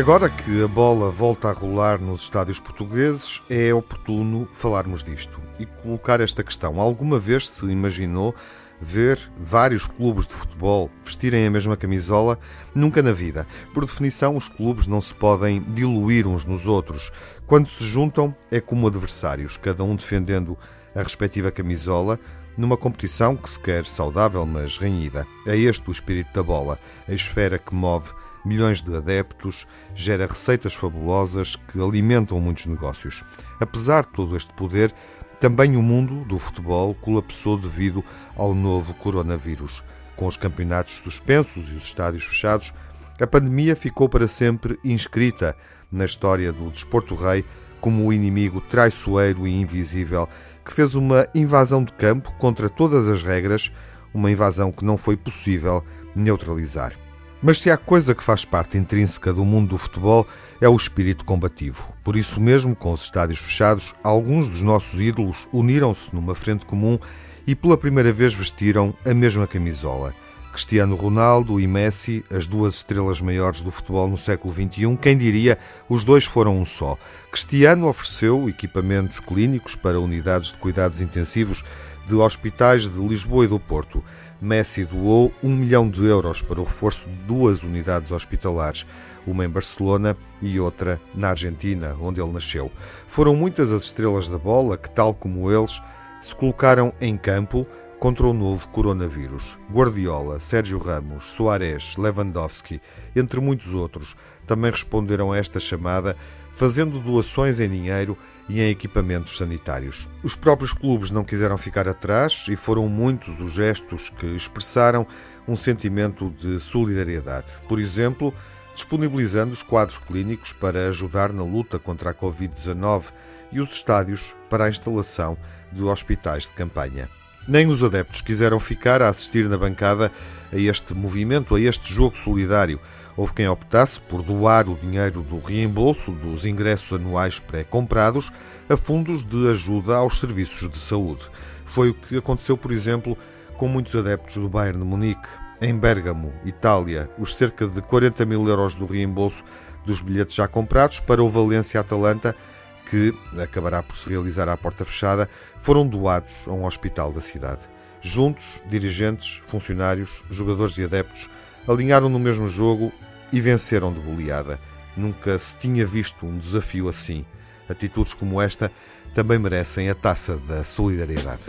Agora que a bola volta a rolar nos estádios portugueses, é oportuno falarmos disto e colocar esta questão. Alguma vez se imaginou ver vários clubes de futebol vestirem a mesma camisola? Nunca na vida. Por definição, os clubes não se podem diluir uns nos outros. Quando se juntam, é como adversários, cada um defendendo a respectiva camisola, numa competição que se quer saudável, mas renhida. É este o espírito da bola, a esfera que move milhões de adeptos, gera receitas fabulosas que alimentam muitos negócios. Apesar de todo este poder, também o mundo do futebol colapsou devido ao novo coronavírus. Com os campeonatos suspensos e os estádios fechados, a pandemia ficou para sempre inscrita na história do desporto rei como o inimigo traiçoeiro e invisível que fez uma invasão de campo contra todas as regras, uma invasão que não foi possível neutralizar. Mas se há coisa que faz parte intrínseca do mundo do futebol é o espírito combativo. Por isso mesmo, com os estádios fechados, alguns dos nossos ídolos uniram-se numa frente comum e pela primeira vez vestiram a mesma camisola. Cristiano Ronaldo e Messi, as duas estrelas maiores do futebol no século XXI, quem diria, os dois foram um só. Cristiano ofereceu equipamentos clínicos para unidades de cuidados intensivos de hospitais de Lisboa e do Porto. Messi doou um milhão de euros para o reforço de duas unidades hospitalares, uma em Barcelona e outra na Argentina, onde ele nasceu. Foram muitas as estrelas da bola que, tal como eles, se colocaram em campo contra o novo coronavírus. Guardiola, Sérgio Ramos, Soares, Lewandowski, entre muitos outros, também responderam a esta chamada, fazendo doações em dinheiro e em equipamentos sanitários. Os próprios clubes não quiseram ficar atrás e foram muitos os gestos que expressaram um sentimento de solidariedade. Por exemplo, disponibilizando os quadros clínicos para ajudar na luta contra a Covid-19 e os estádios para a instalação de hospitais de campanha. Nem os adeptos quiseram ficar a assistir na bancada a este movimento, a este jogo solidário. Houve quem optasse por doar o dinheiro do reembolso dos ingressos anuais pré-comprados a fundos de ajuda aos serviços de saúde. Foi o que aconteceu, por exemplo, com muitos adeptos do Bayern de Munique. Em Bérgamo, Itália, os cerca de 40 mil euros do reembolso dos bilhetes já comprados para o Valência-Atalanta que acabará por se realizar à porta fechada, foram doados a um hospital da cidade. Juntos, dirigentes, funcionários, jogadores e adeptos alinharam no mesmo jogo e venceram de goleada. Nunca se tinha visto um desafio assim. Atitudes como esta também merecem a taça da solidariedade.